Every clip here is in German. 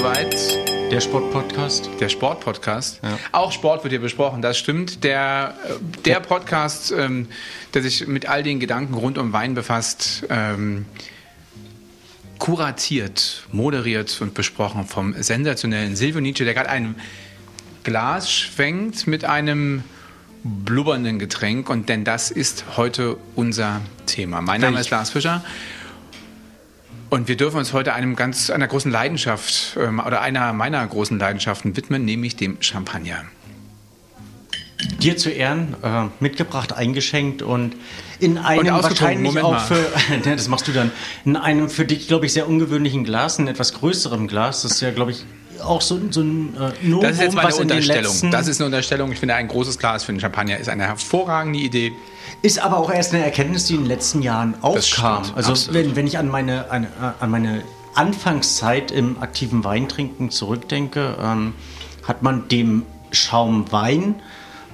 soweit. Der Sportpodcast. Der Sportpodcast. Ja. Auch Sport wird hier besprochen, das stimmt. Der, äh, der Podcast, ähm, der sich mit all den Gedanken rund um Wein befasst, ähm, kuratiert, moderiert und besprochen vom sensationellen Silvio Nietzsche, der gerade ein Glas schwenkt mit einem blubbernden Getränk. Und denn das ist heute unser Thema. Mein Name ist Lars Fischer. Und wir dürfen uns heute einem ganz, einer großen Leidenschaft ähm, oder einer meiner großen Leidenschaften widmen, nämlich dem Champagner. Dir zu Ehren äh, mitgebracht, eingeschenkt und in einem ausgetrunken, wahrscheinlich Moment auch mal. für, das machst du dann, in einem für dich, glaube ich, sehr ungewöhnlichen Glas, ein etwas größerem Glas. Das ist ja, glaube ich, auch so, so ein äh, Novum, Das ist jetzt meine Unterstellung. Das ist eine Unterstellung. Ich finde, ein großes Glas für den Champagner ist eine hervorragende Idee. Ist aber auch erst eine Erkenntnis, die in den letzten Jahren aufkam. stimmt, Also absolut. wenn, wenn ich an meine, an, an meine Anfangszeit im aktiven Weintrinken zurückdenke, ähm, hat man dem Schaumwein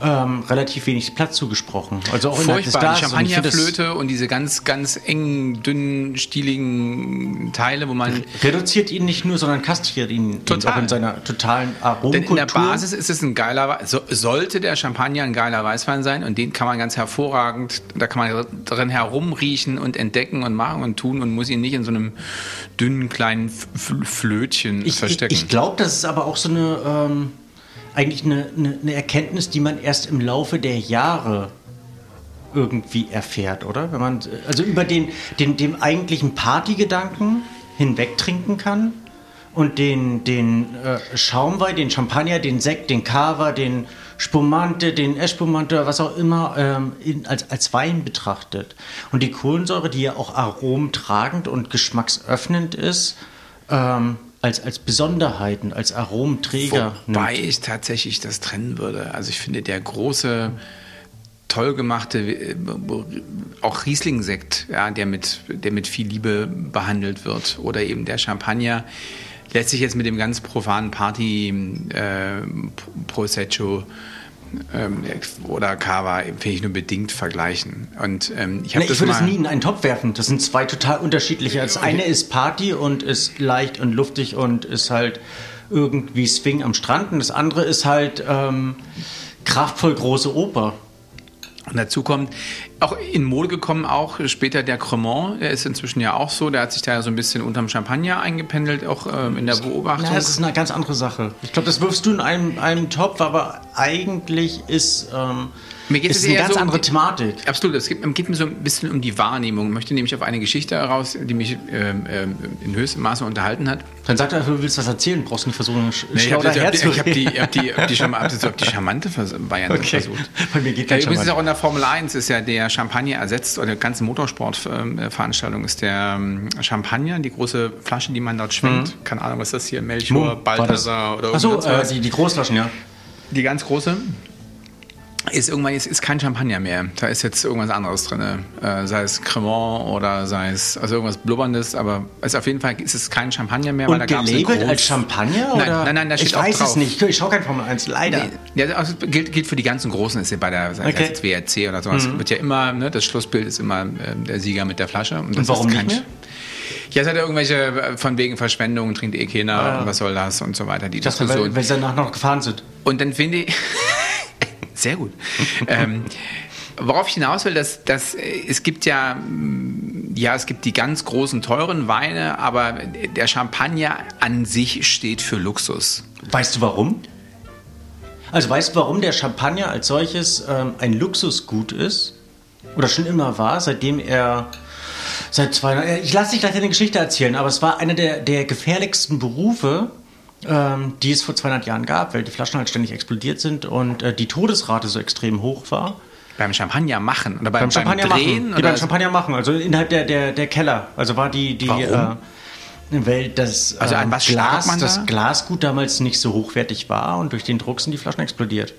ähm, relativ wenig Platz zugesprochen. Also auch innerhalb des Furchtbar, die Glases. Und ich Champagnerflöte und diese ganz, ganz engen, dünnen, stieligen Teile, wo man reduziert ihn nicht nur, sondern kastriert ihn Total. auch in seiner totalen Denn Aromenkultur. in der Basis ist es ein geiler, so, sollte der Champagner ein geiler Weißwein sein und den kann man ganz hervorragend, da kann man drin herumriechen und entdecken und machen und tun und muss ihn nicht in so einem dünnen kleinen Flötchen ich, ich, verstecken. ich glaube, das ist aber auch so eine ähm, eigentlich eine, eine, eine Erkenntnis, die man erst im Laufe der Jahre irgendwie erfährt, oder? Wenn man also über den, den dem eigentlichen Partygedanken hinwegtrinken kann und den, den äh, Schaumwein, den Champagner, den Sekt, den Cava, den Spumante, den Espumante, was auch immer, ähm, in, als, als Wein betrachtet. Und die Kohlensäure, die ja auch aromentragend und geschmacksöffnend ist, ähm, als, als Besonderheiten, als Aromenträger. Wobei nimmt. ich tatsächlich das trennen würde. Also ich finde, der große, toll gemachte, äh, auch Riesling-Sekt, ja, der, mit, der mit viel Liebe behandelt wird, oder eben der Champagner, lässt sich jetzt mit dem ganz profanen Party äh, Prosecco ähm, oder Cava, finde ich nur bedingt vergleichen. Und ähm, ich das ich würde es nie in einen Topf werfen. Das sind zwei total unterschiedliche. Das eine ist Party und ist leicht und luftig und ist halt irgendwie Swing am Strand. Und das andere ist halt ähm, kraftvoll große Oper. Und dazu kommt, auch in Mode gekommen, auch später der Cremant, der ist inzwischen ja auch so, der hat sich da ja so ein bisschen unterm Champagner eingependelt, auch ähm, in der Beobachtung. Na, das ist eine ganz andere Sache. Ich glaube, das wirfst du in einem, einem Topf, aber eigentlich ist, ähm, Mir geht ist es eine eher ganz so um andere die- Thematik. Absolut, es geht, geht mir so ein bisschen um die Wahrnehmung. Ich möchte nämlich auf eine Geschichte heraus, die mich ähm, ähm, in höchstem Maße unterhalten hat. Dann sag doch, du willst was erzählen, brauchst nicht versuchen, Nee, ich habe die, zu ich hab die, reden. ich hab die, ich hab die, Charma- hab das auf die charmante Variante Okay. versucht. Bei mir geht Ja, übrigens ist auch in der Formel 1 ist ja der Champagner ersetzt, oder die ganze Motorsportveranstaltung ist der ähm, Champagner, die große Flasche, die man dort schwenkt. Keine Ahnung, was ist das hier? Melchior, Balthasar oder Ach so, irgendwas. äh, die, die Großflaschen, ja. Die ganz große ist irgendwann jetzt ist kein Champagner mehr. Da ist jetzt irgendwas anderes drin. Äh, sei es Cremant oder sei es also irgendwas Blubberndes, aber es auf jeden Fall ist es kein Champagner mehr, weil Und da gab es eine gelabelt als Champagner? Nein, oder? nein, nein, da steht Ich auch weiß drauf. es nicht. Ich schaue kein Formel 1, leider. Ja, also gilt, gilt für die ganzen Großen, ist ja bei der sei Okay. Mhm. jetzt WRC oder sowas, wird ja immer, ne, das Schlussbild ist immer ähm, der Sieger mit der Flasche. Und, das warum ist nicht mehr? Ja, es hat ja irgendwelche äh, von wegen Verschwendung, trinkt eh keiner, Ah. und was soll das und so weiter, die Das, weil, Diskussion. weil sie danach noch gefahren sind. Und dann finde ich, sehr gut. ähm, worauf ich hinaus will, dass, dass äh, es gibt ja, mm, ja, es gibt die ganz großen teuren Weine, aber der Champagner an sich steht für Luxus. Weißt du warum? Also weißt du, warum der Champagner als solches ähm, ein Luxusgut ist? Oder schon immer war, seitdem er seit zwei Ich lasse dich gleich eine Geschichte erzählen, aber es war einer der, der gefährlichsten Berufe, ähm, die es vor 200 Jahren gab, weil die Flaschen halt ständig explodiert sind und äh, die Todesrate so extrem hoch war. Beim Champagner machen oder beim, Beim Champagner Drehen? machen. Die oder beim Champagner machen, also innerhalb der, der, der Keller. Also war die, die Warum? äh, weil das, Also an äh, was Glas, man da? das Glasgut damals nicht so hochwertig war und durch den Druck sind die Flaschen explodiert.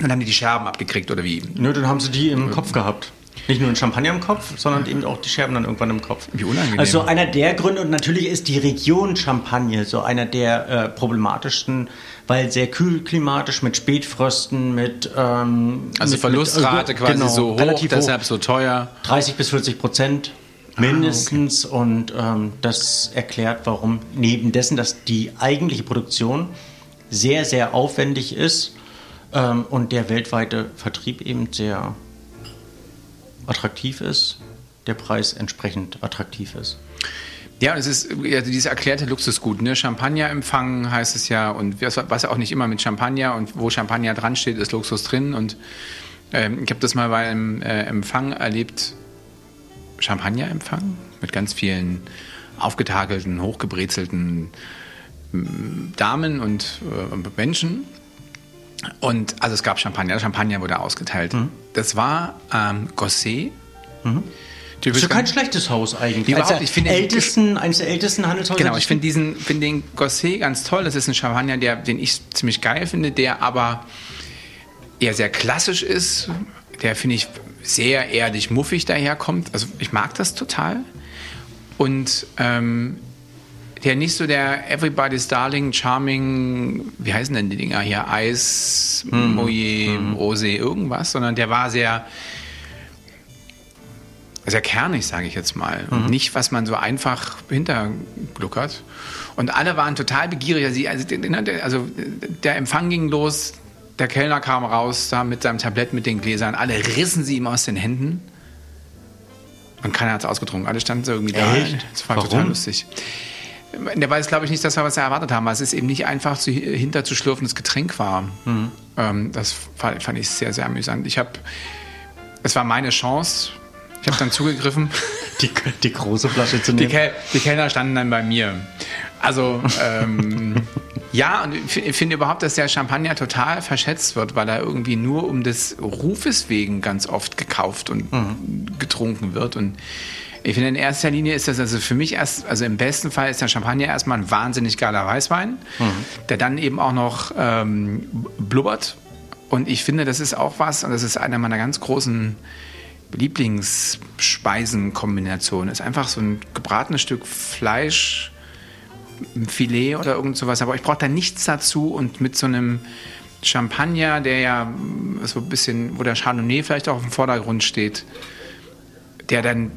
Dann haben die die Scherben abgekriegt oder wie? Nö, dann haben sie die im Kopf gehabt. Nicht nur den Champagner im Kopf, sondern eben auch die Scherben dann irgendwann im Kopf. Wie unangenehm. Also einer der Gründe, und natürlich ist die Region Champagne so einer der äh, problematischsten, weil sehr kühl klimatisch mit Spätfrösten, mit. Ähm, Also mit, Verlustrate mit, quasi genau, so hoch, relativ deshalb so teuer. 30 bis 40 Prozent. mindestens. Ah, okay. Und ähm, das erklärt, warum neben dessen, dass die eigentliche Produktion sehr, sehr aufwendig ist ähm, und der weltweite Vertrieb eben sehr attraktiv ist, der Preis entsprechend attraktiv ist. Ja, es ist ja, dieses erklärte Luxusgut. Ne? Champagner empfangen heißt es ja und was, auch nicht immer mit Champagner und wo Champagner dran steht, ist Luxus drin. Und ähm, ich habe das mal bei einem äh, Empfang erlebt, Champagner-Empfang mit ganz vielen aufgetakelten, hochgebrezelten Damen und äh, Menschen. Und also es gab Champagner, Champagner wurde ausgeteilt. Mhm. Das war ähm, Gosset. Mhm. Das ist ja kein schlechtes Haus eigentlich. Überhaupt, ich finde ältesten, eines der ältesten Handelshäuser. Genau, ich finde diesen, find den Gosset ganz toll. Das ist ein Champagner, der, den ich ziemlich geil finde, der aber eher sehr klassisch ist. Der finde ich sehr erdig muffig daherkommt. Also ich mag das total. Und ähm, der nicht so der Everybody's Darling, Charming, wie heißen denn die Dinger hier? Eis, mm. Moje, mm. Rosé, irgendwas, sondern der war sehr, sehr kernig, sage ich jetzt mal. Mhm. Nicht, was man so einfach hintergluckert. Und alle waren total begierig. Also, also der Empfang ging los, der Kellner kam raus da mit seinem Tablett mit den Gläsern. Alle rissen sie ihm aus den Händen. Und keiner hat es ausgetrunken. Alle standen so irgendwie da. Echt? Das war Warum? total lustig. Der weiß, glaube ich, nicht, dass wir was erwartet haben, weil es ist eben nicht einfach zu, hinterzuschlürfendes Getränk war. Mhm. Ähm, das fand, fand, ich sehr, sehr amüsant. Ich habe, es war meine Chance. Ich habe dann zugegriffen. Die, die, große Flasche zu nehmen. Die, Kel die Kellner standen dann bei mir. Also, ähm, ja, und ich finde überhaupt, dass der Champagner total verschätzt wird, weil er irgendwie nur um des Rufes wegen ganz oft gekauft und mhm. getrunken wird. Und ich finde, in erster Linie ist das also für mich erst, also im besten Fall ist der Champagner erstmal ein wahnsinnig geiler Weißwein, mhm. der dann eben auch noch ähm, blubbert. Und ich finde, das ist auch was, und das ist einer meiner ganz großen Lieblingsspeisenkombinationen. Ist einfach so ein gebratenes Stück Fleisch ein Filet oder irgend sowas, aber ich brauche da nichts dazu und mit so einem Champagner, der ja so ein bisschen, wo der Chardonnay vielleicht auch im Vordergrund steht, der dann,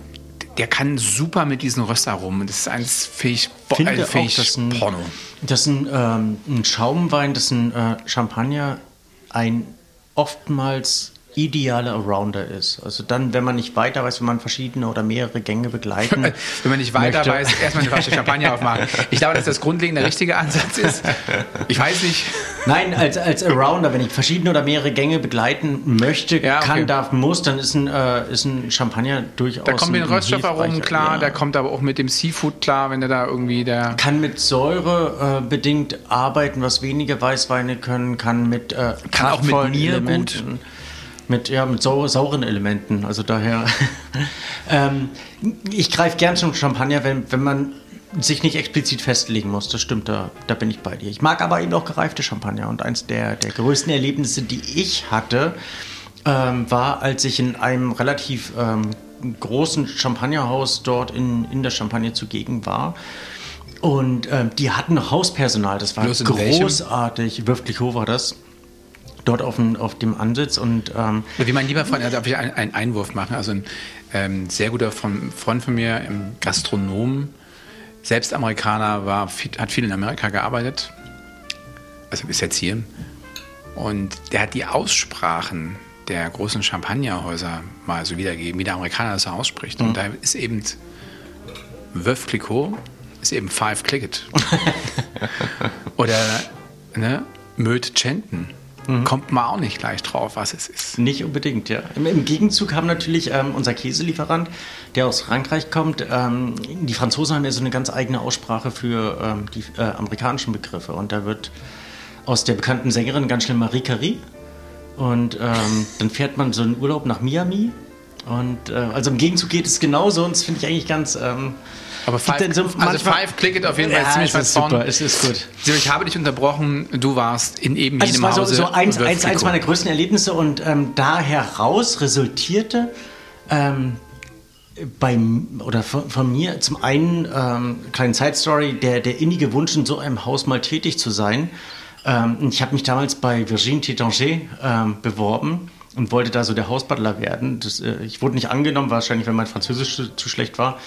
der kann super mit diesen Röstaromen. Das ist eins fähig, Finde äh, fähig auch, dass ein, Porno. Dass ein, ähm, ein Schaumwein, das ein äh, Champagner ein oftmals ideale Arounder ist. Also dann, wenn man nicht weiter weiß, wenn man verschiedene oder mehrere Gänge begleiten Wenn man nicht weiter möchte. weiß, erstmal eine Flasche Champagner aufmachen. Ich glaube, dass das grundlegende richtige Ansatz ist. Ich weiß nicht. Nein, als, als Arounder, wenn ich verschiedene oder mehrere Gänge begleiten möchte, ja, okay. kann, darf, muss, dann ist ein, äh, ist ein Champagner durchaus Da kommt mit den Röststoffaromen klar, ja. der kommt aber auch mit dem Seafood klar, wenn der da irgendwie der... Kann mit Säure äh, bedingt arbeiten, was wenige Weißweine können, kann mit äh, Kann auch mit Nier gut mit, ja, mit sau sauren Elementen. Also daher, ähm, ich greife gern zum Champagner, wenn, wenn man sich nicht explizit festlegen muss. Das stimmt, da, da bin ich bei dir. Ich mag aber eben auch gereifte Champagner. Und eins der, der größten Erlebnisse, die ich hatte, ähm, war, als ich in einem relativ ähm, großen Champagnerhaus dort in, in der Champagne zugegen war. Und ähm, die hatten Hauspersonal, das war großartig. Wirklich hoch war das dort auf dem, auf dem Ansitz. Und, ähm, Wie mein lieber Freund, also darf ich einen Einwurf machen? Also ein ähm, sehr guter Freund von mir, Gastronom, selbst Amerikaner, war, hat viel in Amerika gearbeitet, also ist jetzt hier. Und der hat die Aussprachen der großen Champagnerhäuser mal so wiedergegeben, wie der Amerikaner das so ausspricht. Mhm. Und da ist eben Veuve Clicquot, ist eben Five Clicket. Oder ne, Möd Chenten mhm. kommt man auch nicht gleich drauf, was es ist. Nicht unbedingt, ja. Im, im Gegenzug haben natürlich ähm, unser Käselieferant, der aus Frankreich kommt, ähm, die Franzosen haben ja so eine ganz eigene Aussprache für ähm, die äh, amerikanischen Begriffe. Und da wird aus der bekannten Sängerin ganz schnell Marie Carrie. Und ähm, dann fährt man so einen Urlaub nach Miami. Und äh, also im Gegenzug geht es genauso und das finde ich eigentlich ganz. Aber Five, so also Five Clicket auf jeden Fall ja, ziemlich weit vorne. Es ist gut. Ich habe dich unterbrochen. Du warst in eben also jenem Hause. So, so eins, eins, eins meiner größten Erlebnisse und ähm, da heraus resultierte ähm, bei, oder von, von, mir zum einen ähm, kleine Side Story, der, der innige Wunsch in so einem Haus mal tätig zu sein. Ähm, ich habe mich damals bei Virginie Tétanger ähm, beworben und wollte da so der Hausbutler werden. Das, äh, ich wurde nicht angenommen, wahrscheinlich, weil mein Französisch zu, zu schlecht war.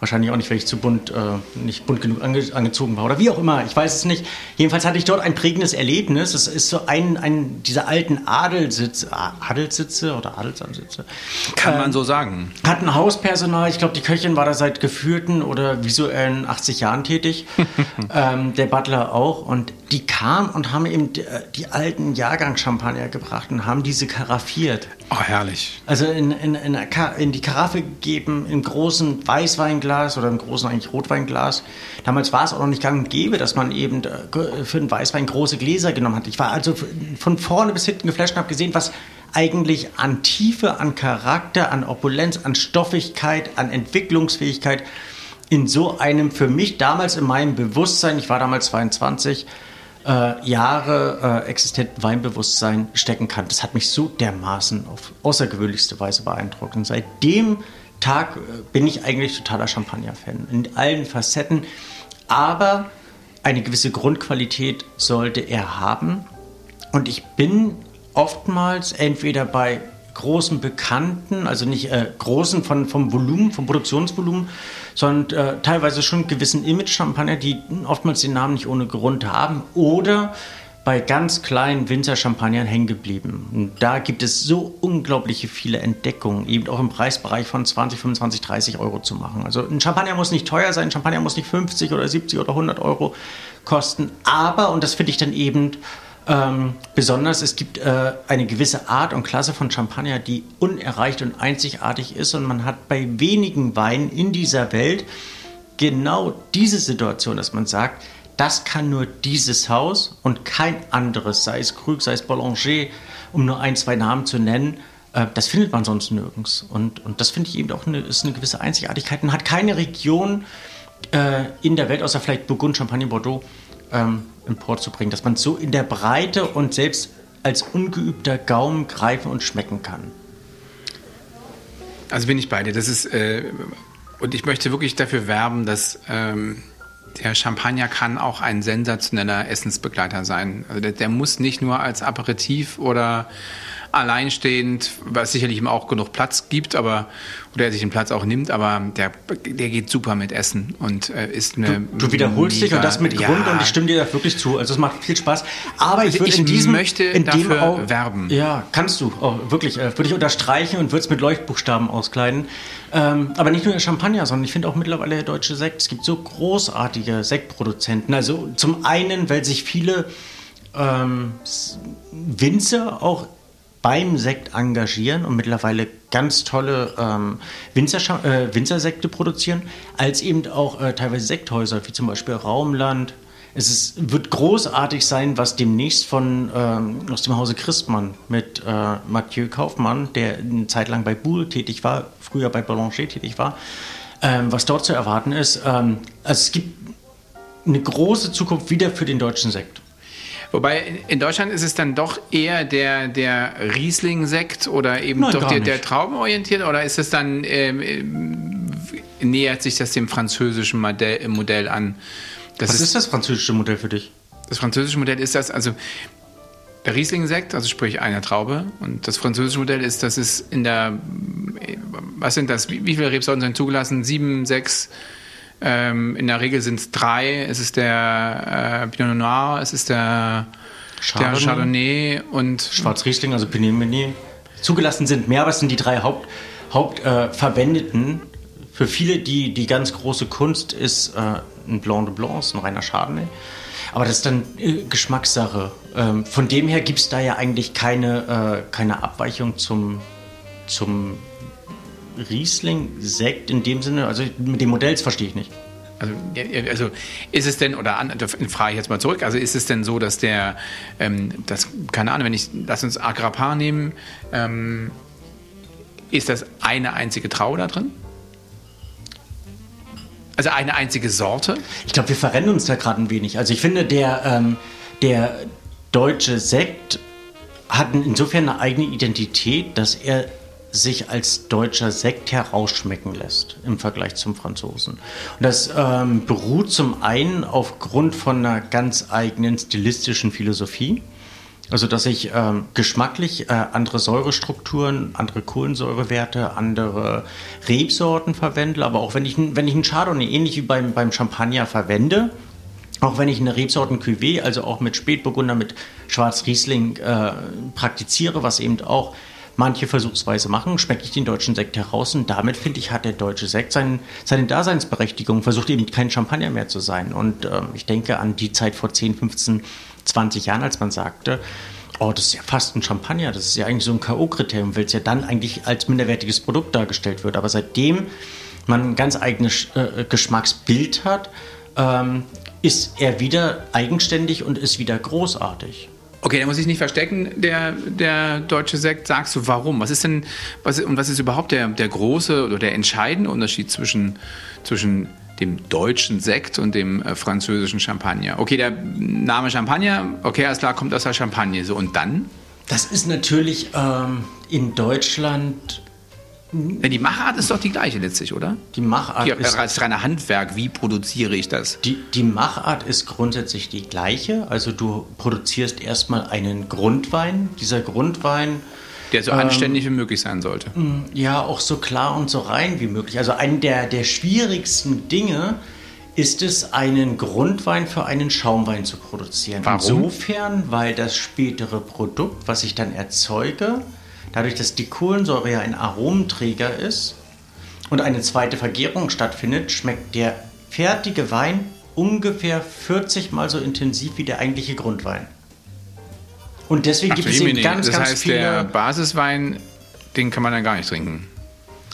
Wahrscheinlich auch nicht, weil ich zu bunt, äh, nicht bunt genug ange angezogen war oder wie auch immer. Ich weiß es nicht. Jedenfalls hatte ich dort ein prägendes Erlebnis. Es ist so ein, ein dieser alten Adelsitze, Adelssitze oder Adelsansitze. Kann ähm, man so sagen. Hatten Hauspersonal. Ich glaube, die Köchin war da seit geführten oder visuellen 80 Jahren tätig. ähm, der Butler auch. Und die kamen und haben eben die, äh, die alten Jahrgangschampagner gebracht und haben diese karaffiert. Oh, herrlich. Also in, in, in, in die Karaffe gegeben, im großen Weißweinglas oder im großen eigentlich Rotweinglas. Damals war es auch noch nicht gang und gäbe, dass man eben äh, für den Weißwein große Gläser genommen hat. Ich war also von vorne bis hinten geflasht und habe gesehen, was eigentlich an Tiefe, an Charakter, an Opulenz, an Stoffigkeit, an Entwicklungsfähigkeit in so einem für mich damals in meinem Bewusstsein, ich war damals 22, äh, Jahre äh, existenten Weinbewusstsein stecken kann. Das hat mich so dermaßen auf außergewöhnlichste Weise beeindruckt. Und seit dem Tag äh, bin ich eigentlich totaler Champagner-Fan in allen Facetten. Aber eine gewisse Grundqualität sollte er haben. Und ich bin oftmals entweder bei großen Bekannten, also nicht äh, großen von, vom Volumen, vom Produktionsvolumen, sondern äh, teilweise schon gewissen Image-Champagner, die oftmals den Namen nicht ohne Grund haben oder bei ganz kleinen Winzer-Champagnern hängen geblieben. Und da gibt es so unglaubliche viele Entdeckungen, eben auch im Preisbereich von 20, 25, 30 Euro zu machen. Also ein Champagner muss nicht teuer sein, ein Champagner muss nicht 50 oder 70 oder 100 Euro kosten, aber, und das finde ich dann eben ähm, besonders, es gibt äh, eine gewisse Art und Klasse von Champagner, die unerreicht und einzigartig ist. Und man hat bei wenigen Weinen in dieser Welt genau diese Situation, dass man sagt, das kann nur dieses Haus und kein anderes, sei es Krug, sei es Boulanger, um nur ein, zwei Namen zu nennen. Äh, das findet man sonst nirgends. Und, und das finde ich eben auch eine, ist eine gewisse Einzigartigkeit und hat keine Region äh, in der Welt, außer vielleicht Burgund, Champagne, Bordeaux, ähm, emporzubringen, dass man so in der Breite und selbst als ungeübter Gaumen greifen und schmecken kann. Also bin ich bei dir. Das ist äh, und ich möchte wirklich dafür werben, dass ähm, der Champagner kann auch ein sensationeller Essensbegleiter sein. Also der, der muss nicht nur als Aperitif oder alleinstehend, was sicherlich ihm auch genug Platz gibt, aber oder er sich den Platz auch nimmt, aber der, der geht super mit Essen und äh, ist eine. Du, du wiederholst dich und das mit Grund ja. und ich stimme dir da wirklich zu. Also es macht viel Spaß. Aber ich also würde in diesem möchte in dafür auch, werben. Ja, kannst du. Oh, wirklich, äh, würde ich unterstreichen und würde es mit Leuchtbuchstaben auskleiden. Ähm, aber nicht nur der Champagner, sondern ich finde auch mittlerweile der deutsche Sekt. Es gibt so großartige Sektproduzenten. Also zum einen, weil sich viele ähm, Winzer auch beim Sekt engagieren und mittlerweile ganz tolle ähm, Winzer, äh, Winzersekte produzieren, als eben auch äh, teilweise Sekthäuser, wie zum Beispiel Raumland. Es ist, wird großartig sein, was demnächst von ähm, aus dem Hause Christmann mit äh, Mathieu Kaufmann, der eine Zeit lang bei Boule tätig war, früher bei Boulanger tätig war, ähm, was dort zu erwarten ist. Ähm, also es gibt eine große Zukunft wieder für den deutschen Sekt. Wobei in Deutschland ist es dann doch eher der, der Riesling-Sekt oder eben Nein, doch der, der Traubenorientiert oder ist es dann, ähm, äh, nähert sich das dem französischen Modell, Modell an? Das Was ist, ist das französische Modell für dich? Das französische Modell ist das, also der Riesling-Sekt, also sprich einer Traube. Und das französische Modell ist, dass es in der, was sind das, wie, wie viele Rebsorten sind zugelassen? Sieben, sechs, ähm, in der Regel sind es drei. Es ist der äh, Pinot Noir, es ist der Chardonnay, der Chardonnay und Schwarzriesling, also Pinot Meunier. Zugelassen sind mehr, es sind die drei Haupt, Hauptverwendeten. Äh, Für viele die, die ganz große Kunst ist äh, ein Blanc de Blanc, ein reiner Chardonnay. Aber das ist dann äh, Geschmackssache. Ähm, von dem her gibt es da ja eigentlich keine, äh, keine Abweichung zum, zum Riesling-Sekt in dem Sinne? Also mit dem Modells verstehe ich nicht. Also, also, ist es denn, oder an, frage ich jetzt mal zurück, also ist es denn so, dass der, ähm, das, keine Ahnung, wenn ich, lass uns Agrapar nehmen, ähm, ist das eine einzige Traube da drin? Also eine einzige Sorte? Ich glaube, wir verrennen uns da gerade ein wenig. Also ich finde, der, ähm, der deutsche Sekt hat insofern eine eigene Identität, dass er sich als deutscher Sekt herausschmecken lässt im Vergleich zum Franzosen. Und das ähm, beruht zum einen aufgrund von einer ganz eigenen stilistischen Philosophie. Also dass ich ähm, geschmacklich äh, andere Säurestrukturen, andere Kohlensäurewerte, andere Rebsorten verwende. Aber auch wenn ich, wenn ich einen Chardonnay ähnlich wie beim, beim Champagner verwende, auch wenn ich eine Rebsorten Cuvée, also auch mit Spätburgunder, mit Schwarzriesling äh, praktiziere, was eben auch manche versuchsweise machen, schmecke ich den deutschen Sekt heraus und damit, finde ich, hat der deutsche Sekt sein, seine Daseinsberechtigung, versucht eben kein Champagner mehr zu sein. Und äh, ich denke an die Zeit vor 10, 15, 20 Jahren, als man sagte, oh, das ist ja fast ein Champagner, das ist ja eigentlich so ein K.O.-Kriterium, weil es ja dann eigentlich als minderwertiges Produkt dargestellt wird. Aber seitdem man ein ganz eigenes äh, Geschmacksbild hat, ähm, ist er wieder eigenständig und ist wieder großartig. Okay, der muss sich nicht verstecken, der, der deutsche Sekt. Sagst du, warum? Was ist denn, was, und was ist überhaupt der, der große oder der entscheidende Unterschied zwischen, zwischen dem deutschen Sekt und dem äh, französischen Champagner? Okay, der Name Champagner, okay, alles klar, kommt aus der Champagne. So, und dann? Das ist natürlich ähm, in Deutschland ja, die Machart ist doch die gleiche letztlich, oder? Die Machart Hier, ist als reiner Handwerk. Wie produziere ich das? Die, die Machart ist grundsätzlich die gleiche. Also du produzierst erstmal einen Grundwein. Dieser Grundwein der so ähm, anständig wie möglich sein sollte. Ja, auch so klar und so rein wie möglich. Also eine der, der schwierigsten Dinge ist es, einen Grundwein für einen Schaumwein zu produzieren. Warum? Insofern, weil das spätere Produkt, was ich dann erzeuge, Dadurch, dass die Kohlensäure ja ein Aromenträger ist und eine zweite Vergärung stattfindet, schmeckt der fertige Wein ungefähr 40 mal so intensiv wie der eigentliche Grundwein. Und deswegen Ach, gibt es eben ganz, das ganz heißt, viele. Der Basiswein, den kann man dann gar nicht trinken.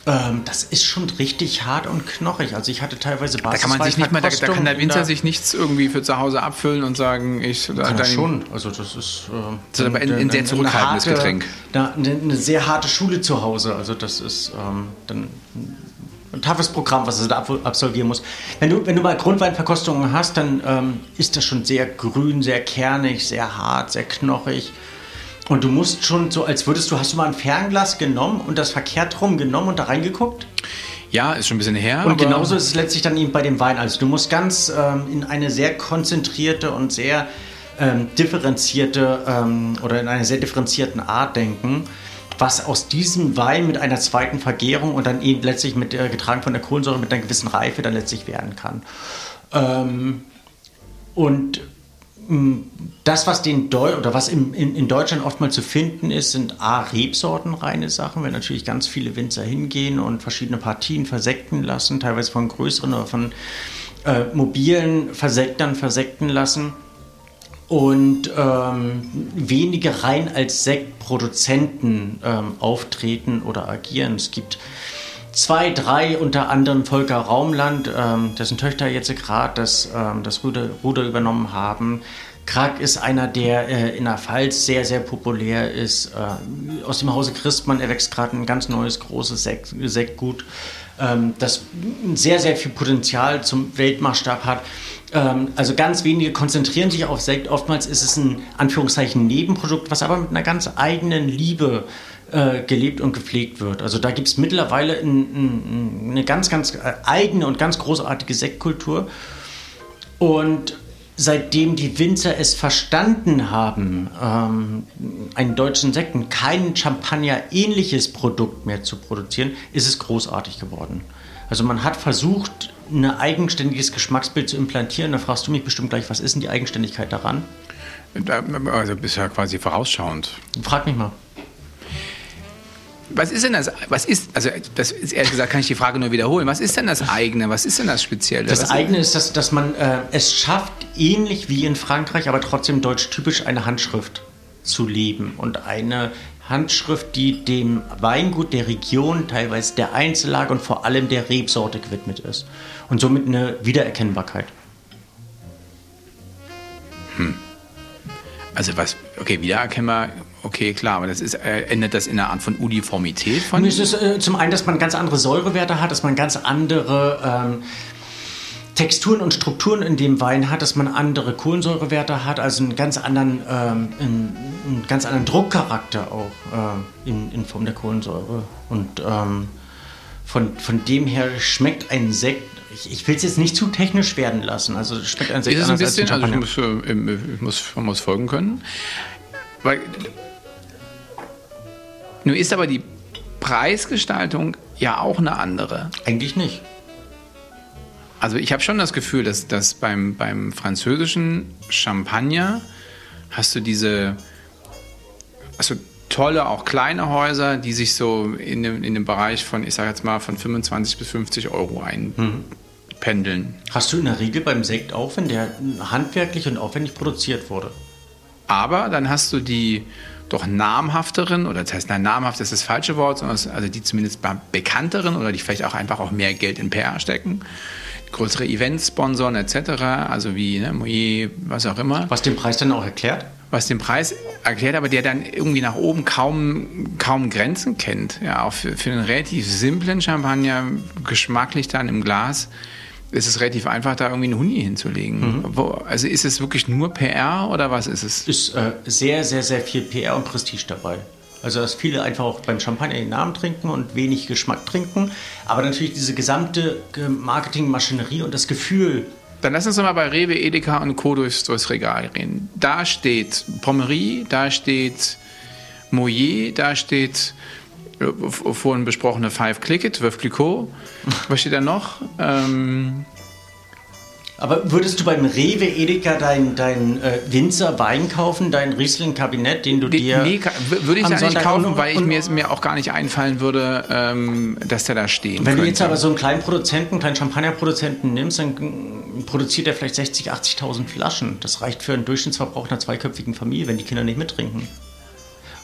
Ähm, das ist schon richtig hart und knochig. Also ich hatte teilweise Basis Da kann man sich nicht mal, da, da, kann der Winzer da, sich nichts irgendwie für zu Hause abfüllen und sagen, ich kann da schon. Also das ist, äh, das ist aber ein, ein sehr zurückhaltendes harte, Getränk. Eine, eine, sehr harte Schule zu Hause. Also das ist ähm, dann ein toughes Programm, was er da absolvieren muss. Wenn du, wenn du mal Grundweinverkostungen hast, dann ähm, ist das schon sehr grün, sehr kernig, sehr hart, sehr knochig. Und du musst schon so, als würdest du, hast du mal ein Fernglas genommen und das verkehrt rum genommen und da reingeguckt? Ja, ist schon ein bisschen her. Und genauso ist es letztlich dann eben bei dem Wein. Also du musst ganz ähm, in eine sehr konzentrierte und sehr ähm, differenzierte ähm, oder in einer sehr differenzierten Art denken, was aus diesem Wein mit einer zweiten Vergärung und dann eben letztlich mit äh, getragen von der Kohlensäure mit einer gewissen Reife dann letztlich werden kann. Ähm, und das, was den Deu oder was im, in, in, Deutschland oftmals zu finden ist, sind A, Rebsortenreine Sachen, wenn natürlich ganz viele Winzer hingehen und verschiedene Partien versekten lassen, teilweise von größeren oder von äh, mobilen Versektern versekten lassen und ähm, wenige rein als Sektproduzenten ähm, auftreten oder agieren. Es gibt zwei, drei, unter anderem Volker Raumland, ähm, dessen Töchter jetzt gerade das, ähm, das Ruder, Ruder, übernommen haben. Krag ist einer, der äh, in der Pfalz sehr, sehr populär ist. Äh, aus dem Hause Christmann erwächst gerade ein ganz neues, großes Sekt, Sektgut, ähm, das sehr, sehr viel Potenzial zum Weltmaßstab hat. Ähm, also ganz wenige konzentrieren sich auf Sekt. Oftmals ist es ein Anführungszeichen Nebenprodukt, was aber mit einer ganz eigenen Liebe äh, gelebt und gepflegt wird. Also da gibt es mittlerweile ein, ein, eine ganz, ganz äh, eigene und ganz großartige Sektkultur. Und seitdem die Winzer es verstanden haben, ähm, einen deutschen Sekten, kein Champagner-ähnliches Produkt mehr zu produzieren, ist es großartig geworden. Also man hat versucht, ein eigenständiges Geschmacksbild zu implantieren. Da fragst du mich bestimmt gleich, was ist denn die Eigenständigkeit daran? Also bisher quasi vorausschauend. Frag mich mal. Was ist denn das? Was ist, also das ist ehrlich gesagt, kann ich die Frage nur wiederholen. Was ist denn das eigene? Was ist denn das Spezielle? Das was eigene ist, dass, dass man äh, es schafft, ähnlich wie in Frankreich, aber trotzdem deutsch typisch eine Handschrift zu leben. Und eine Handschrift, die dem Weingut der Region, teilweise der Einzellage und vor allem der Rebsorte gewidmet ist. Und somit eine Wiedererkennbarkeit. Hm. Also was, okay, wiedererkennbar, okay, klar, aber das ist, äh, ändert das in einer Art von Uniformität von? Es ist äh, zum einen, dass man ganz andere Säurewerte hat, dass man ganz andere ähm, Texturen und Strukturen in dem Wein hat, dass man andere Kohlensäurewerte hat, also einen ganz anderen, ähm, einen, einen, ganz anderen Druckcharakter auch äh, in, in, Form der Kohlensäure. Und ähm, von, von dem her schmeckt ein Sekt ich, ich will es jetzt nicht zu technisch werden lassen. Also schmeckt an sich ist anders ein bisschen, als also ich muss, äh, ich muss, man muss folgen können. Weil, nun ist aber die Preisgestaltung ja auch eine andere. Eigentlich nicht. Also ich habe schon das Gefühl, dass, dass beim, beim französischen Champagner hast du diese also tolle, auch kleine Häuser, die sich so in dem, in dem Bereich von, ich sage jetzt mal, von 25 bis 50 Euro einpendeln. Mhm. Hast du in der Regel beim Sekt auch, wenn der handwerklich und aufwendig produziert wurde? Aber dann hast du die doch namhafteren, oder das heißt, nein, namhaft ist das falsche Wort, sondern also die zumindest bekannteren oder die vielleicht auch einfach auch mehr Geld in PR stecken größere Events sponsoren etc., also wie ne, Moyer, was auch immer. Was den Preis dann auch erklärt? Was den Preis erklärt, aber der dann irgendwie nach oben kaum, kaum Grenzen kennt. Ja, auch für, für einen relativ simplen Champagner, geschmacklich dann im Glas, ist es relativ einfach, da irgendwie einen Huni hinzulegen. Mhm. Wo, also ist es wirklich nur PR oder was ist es? Ist äh, sehr, sehr, sehr viel PR und Prestige dabei. Also dass viele einfach auch beim Champagner den Namen trinken und wenig Geschmack trinken. Aber natürlich diese gesamte Marketingmaschinerie und das Gefühl. Dann lass uns doch mal bei Rewe, Edeka und Co. durchs, durchs Regal reden. Da steht Pommerie, da steht Moyer, da steht äh, vorhin besprochene Five Clicket, Veuve Clicquot. Was steht da noch? Ähm, aber würdest du beim Rewe Edeka dein, dein äh, Winzer Wein kaufen, dein Riesling-Kabinett, den du dir. Nee, würde ich ja nicht kaufen, weil ich mir, mir auch gar nicht einfallen würde, ähm, dass der da stehen Wenn könnte. du jetzt aber so einen kleinen Produzenten, kleinen Champagnerproduzenten nimmst, dann produziert er vielleicht 60.000, 80.000 Flaschen. Das reicht für einen Durchschnittsverbrauch einer zweiköpfigen Familie, wenn die Kinder nicht mittrinken.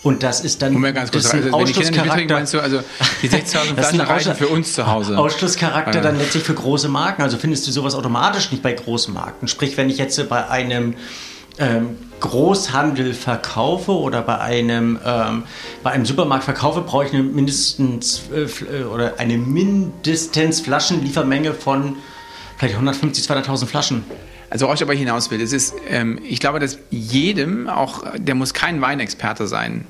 Und das ist dann Moment, ganz kurz, das also, mittrinken, meinst du, also die 60.000 Flaschen reichen für uns zu Hause. Ausschlusscharakter dann letztlich für große Marken. Also findest du sowas automatisch nicht bei großen Marken. Sprich, wenn ich jetzt bei einem ähm, Großhandel verkaufe oder bei einem, ähm, bei einem Supermarkt verkaufe, brauche ich eine mindestens äh, oder eine mindestens Flaschenliefermenge von vielleicht 150, 200.000 Flaschen. Also worauf ich aber hinaus will, es ist, ähm, ich glaube, dass jedem, auch der muss kein Weinexperte sein,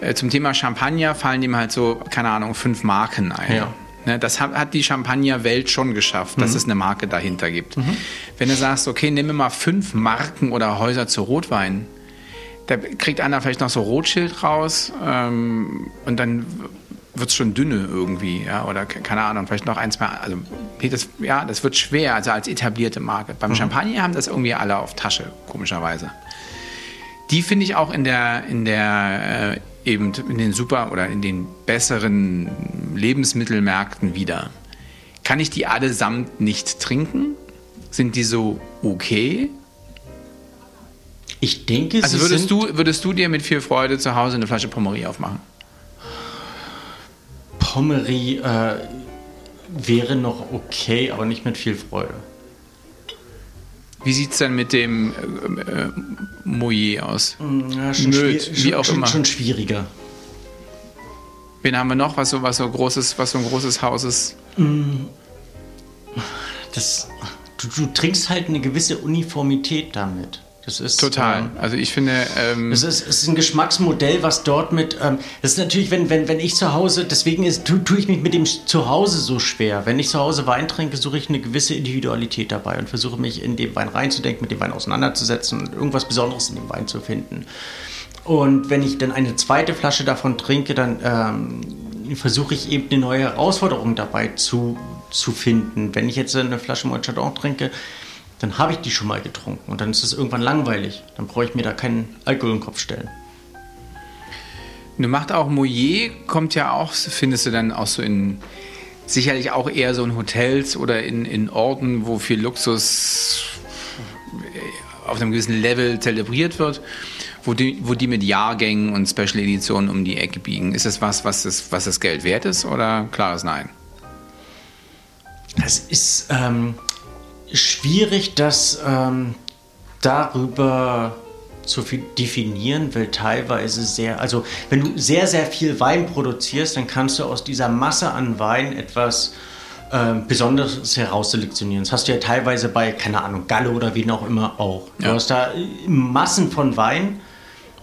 äh, zum Thema Champagner fallen ihm halt so, keine Ahnung, fünf Marken ein. Ja. Ne, das hat, hat die Champagner-Welt schon geschafft, mhm. dass es eine Marke dahinter gibt. Mhm. Wenn du sagst, okay, nimm mir mal fünf Marken oder Häuser zu Rotwein, da kriegt einer vielleicht noch so Rotschild raus ähm, und dann wird es schon dünne irgendwie, ja, oder keine Ahnung, vielleicht noch ein, zwei, also das, ja, das wird schwer, also als etablierte Marke. Beim mhm. Champagner haben das irgendwie alle auf Tasche, komischerweise. Die finde ich auch in der, in der, äh, eben in den super oder in den besseren Lebensmittelmärkten wieder. Kann ich die allesamt nicht trinken? Sind die so okay? Ich denke, also würdest du würdest du dir mit viel Freude zu Hause eine Flasche Pommerie aufmachen? Pommery äh, wäre noch okay, aber nicht mit viel Freude. Wie sieht es denn mit dem äh, äh, Moyer aus? Ja, schon, Möd, wie auch schon, immer. schon schwieriger. Wen haben wir noch, was so, was so, großes, was so ein großes Haus ist? Mm. Das, du, du trinkst halt eine gewisse Uniformität damit. Das ist total. Ähm, also ich finde, ähm, es, ist, es ist ein Geschmacksmodell, was dort mit. Ähm, das ist natürlich, wenn, wenn, wenn ich zu Hause, deswegen ist, tue tu ich mich mit dem Zuhause so schwer. Wenn ich zu Hause Wein trinke, suche ich eine gewisse Individualität dabei und versuche mich in den Wein reinzudenken, mit dem Wein auseinanderzusetzen und irgendwas Besonderes in dem Wein zu finden. Und wenn ich dann eine zweite Flasche davon trinke, dann ähm, versuche ich eben eine neue Herausforderung dabei zu, zu finden. Wenn ich jetzt eine Flasche Moët trinke, dann habe ich die schon mal getrunken und dann ist es irgendwann langweilig. Dann brauche ich mir da keinen Alkohol im Kopf stellen. Du macht auch Moyer, kommt ja auch, findest du dann auch so in, sicherlich auch eher so in Hotels oder in, in Orten, wo viel Luxus auf einem gewissen Level zelebriert wird, wo die, wo die mit Jahrgängen und Special Editionen um die Ecke biegen. Ist das was, was das, was das Geld wert ist oder klares Nein? Das ist, ähm, schwierig, das ähm, darüber zu definieren, weil teilweise sehr, also wenn du sehr, sehr viel Wein produzierst, dann kannst du aus dieser Masse an Wein etwas äh, Besonderes herausselektionieren. Das hast du ja teilweise bei, keine Ahnung, Galle oder wen auch immer auch. Du ja. hast da Massen von Wein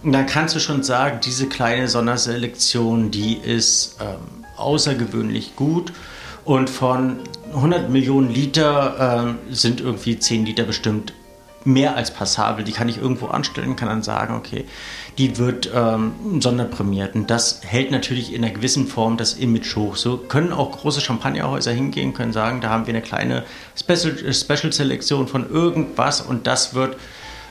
und dann kannst du schon sagen, diese kleine Sonderselektion, die ist ähm, außergewöhnlich gut und von 100 Millionen Liter äh, sind irgendwie 10 Liter bestimmt mehr als passabel. Die kann ich irgendwo anstellen, kann dann sagen, okay, die wird ähm, sonderprämiert. Und das hält natürlich in einer gewissen Form das Image hoch. So können auch große Champagnerhäuser hingehen, können sagen, da haben wir eine kleine Special, Special von irgendwas und das wird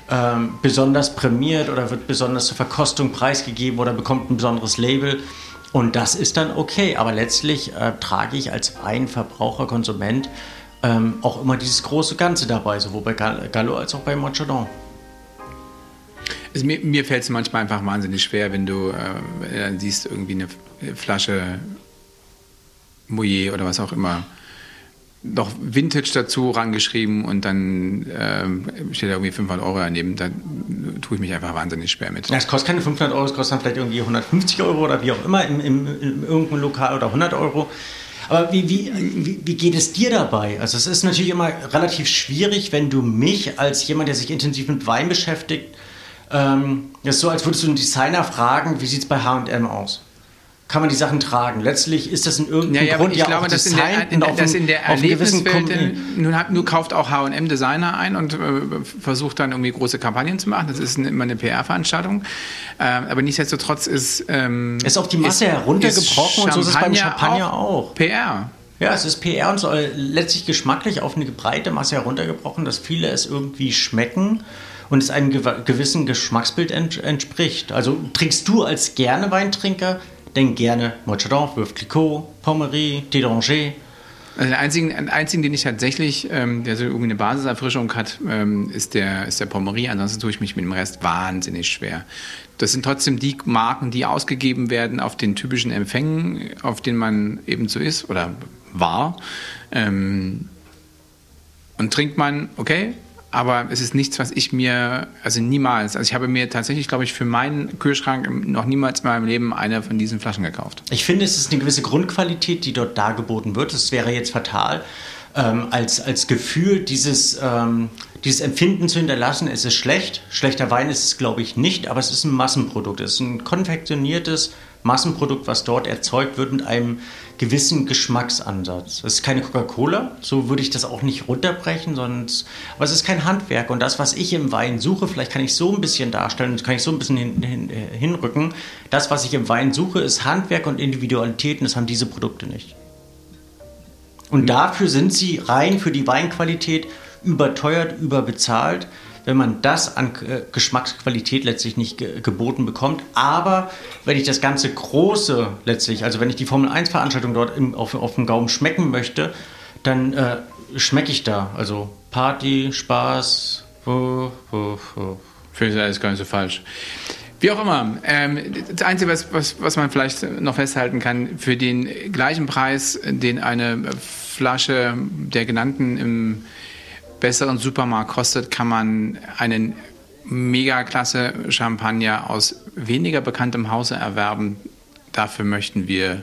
ähm, besonders prämiert oder wird besonders zur Verkostung preisgegeben oder bekommt ein besonderes Label. Und das ist dann okay. Aber letztlich äh, trage ich als Weinverbraucher, Konsument ähm, auch immer dieses große Ganze dabei, sowohl bei Gallo als auch bei Montchandon. Also mir, mir fällt es manchmal einfach wahnsinnig schwer, wenn du äh, siehst irgendwie eine Flasche Mouillet oder was auch immer noch Vintage dazu rangeschrieben und dann ähm, steht da irgendwie 500 Euro daneben. Da tue ich mich einfach wahnsinnig schwer mit. Ja, es kostet keine 500 Euro, es kostet dann vielleicht irgendwie 150 Euro oder wie auch immer im, im, in irgendeinem Lokal oder 100 Euro. Aber wie, wie, wie, wie, geht es dir dabei? Also es ist natürlich immer relativ schwierig, wenn du mich als jemand, der sich intensiv mit Wein beschäftigt, ähm, das ist so, als würdest du einen Designer fragen, wie sieht es bei H&M aus? Kann man die Sachen tragen. Letztlich ist das in irgendeinem ja, Grund ich ja glaube, auch dass in der, in, auf dass in der Erlebniswelt, nun, nun kauft auch H&M Designer ein und äh, versucht dann irgendwie große Kampagnen zu machen. Das ist immer eine PR-Veranstaltung. Äh, aber nichtsdestotrotz ist ähm, ist auf die Masse ist, heruntergebrochen und so ist es beim Champagner auch. auch. PR. Ja, es ist PR und so, äh, letztlich geschmacklich auf eine breite Masse heruntergebrochen, dass viele es irgendwie schmecken und es einem gewissen Geschmacksbild entspricht. Also trinkst du als gerne Weintrinker denn gerne Mochadon, Veuve Clicquot, Pommery, Déranger. Also der einzige, den ich tatsächlich, ähm, der so irgendwie eine Basiserfrischung hat, ähm, ist, der, ist der Pommery. Ansonsten tue ich mich mit dem Rest wahnsinnig schwer. Das sind trotzdem die Marken, die ausgegeben werden auf den typischen Empfängen, auf denen man eben so ist oder war. Ähm, und trinkt man, okay, aber es ist nichts, was ich mir, also niemals, also ich habe mir tatsächlich, glaube ich, für meinen Kühlschrank noch niemals in meinem Leben eine von diesen Flaschen gekauft. Ich finde, es ist eine gewisse Grundqualität, die dort dargeboten wird. Es wäre jetzt fatal, ähm, als, als Gefühl dieses, ähm, dieses Empfinden zu hinterlassen, es ist schlecht. Schlechter Wein ist es, glaube ich, nicht, aber es ist ein Massenprodukt. Es ist ein konfektioniertes Massenprodukt, was dort erzeugt wird mit einem gewissen Geschmacksansatz. Es ist keine Coca-Cola, so würde ich das auch nicht runterbrechen, sondern es, aber es ist kein Handwerk. Und das, was ich im Wein suche, vielleicht kann ich so ein bisschen darstellen, kann ich so ein bisschen hin, hin, äh, hinrücken. Das, was ich im Wein suche, ist Handwerk und Individualität und das haben diese Produkte nicht. Und dafür sind sie rein für die Weinqualität überteuert, überbezahlt wenn man das an äh, Geschmacksqualität letztlich nicht ge geboten bekommt. Aber wenn ich das ganze Große letztlich, also wenn ich die Formel 1 Veranstaltung dort im, auf, auf dem Gaumen schmecken möchte, dann äh, schmecke ich da. Also Party, Spaß. Oh, oh, oh. Finde ich alles gar nicht so falsch. Wie auch immer, ähm, das Einzige, was, was, was man vielleicht noch festhalten kann, für den gleichen Preis, den eine Flasche der genannten im besseren Supermarkt kostet, kann man einen Megaklasse Champagner aus weniger bekanntem Hause erwerben. Dafür möchten wir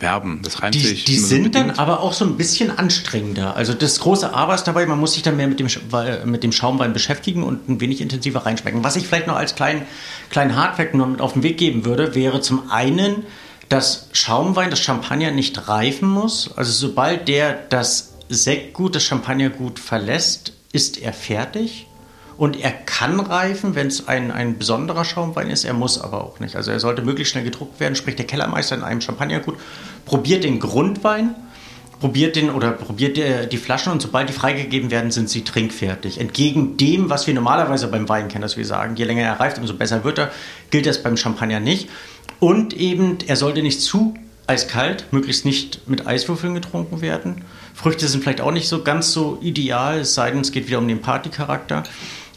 werben. Das reimt die, sich. Die sind dann aber auch so ein bisschen anstrengender. Also das große Aber ist dabei, man muss sich dann mehr mit dem, mit dem Schaumwein beschäftigen und ein wenig intensiver reinschmecken. Was ich vielleicht noch als kleinen, kleinen Hardfact nur mit auf den Weg geben würde, wäre zum einen, dass Schaumwein, das Champagner nicht reifen muss. Also sobald der das Sektgut, das Champagnergut verlässt, ist er fertig. Und er kann reifen, wenn es ein, ein besonderer Schaumwein ist. Er muss aber auch nicht. Also er sollte möglichst schnell gedruckt werden. Sprich, der Kellermeister in einem Champagnergut probiert den Grundwein, probiert den oder probiert die, die Flaschen und sobald die freigegeben werden, sind sie trinkfertig. Entgegen dem, was wir normalerweise beim Wein kennen, dass wir sagen, je länger er reift, umso besser wird er, gilt das beim Champagner nicht. Und eben, er sollte nicht zu eiskalt, möglichst nicht mit Eiswürfeln getrunken werden. Früchte sind vielleicht auch nicht so ganz so ideal, es sei denn, es geht wieder um den Partycharakter.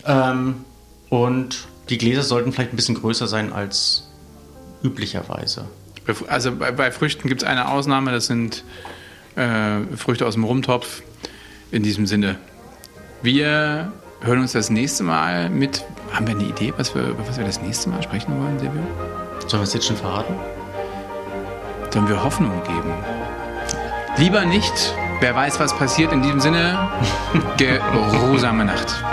Ähm, und die Gläser sollten vielleicht ein bisschen größer sein als üblicherweise. Also bei, bei Früchten gibt es eine Ausnahme, das sind äh, Früchte aus dem Rumtopf. In diesem Sinne, wir hören uns das nächste Mal mit. Haben wir eine Idee, was wir, über was wir das nächste Mal sprechen wollen, Silvio? Sollen wir es jetzt schon verraten? Sollen wir Hoffnung geben? Lieber nicht. Wer weiß, was passiert. In diesem Sinne, geruhsame Nacht.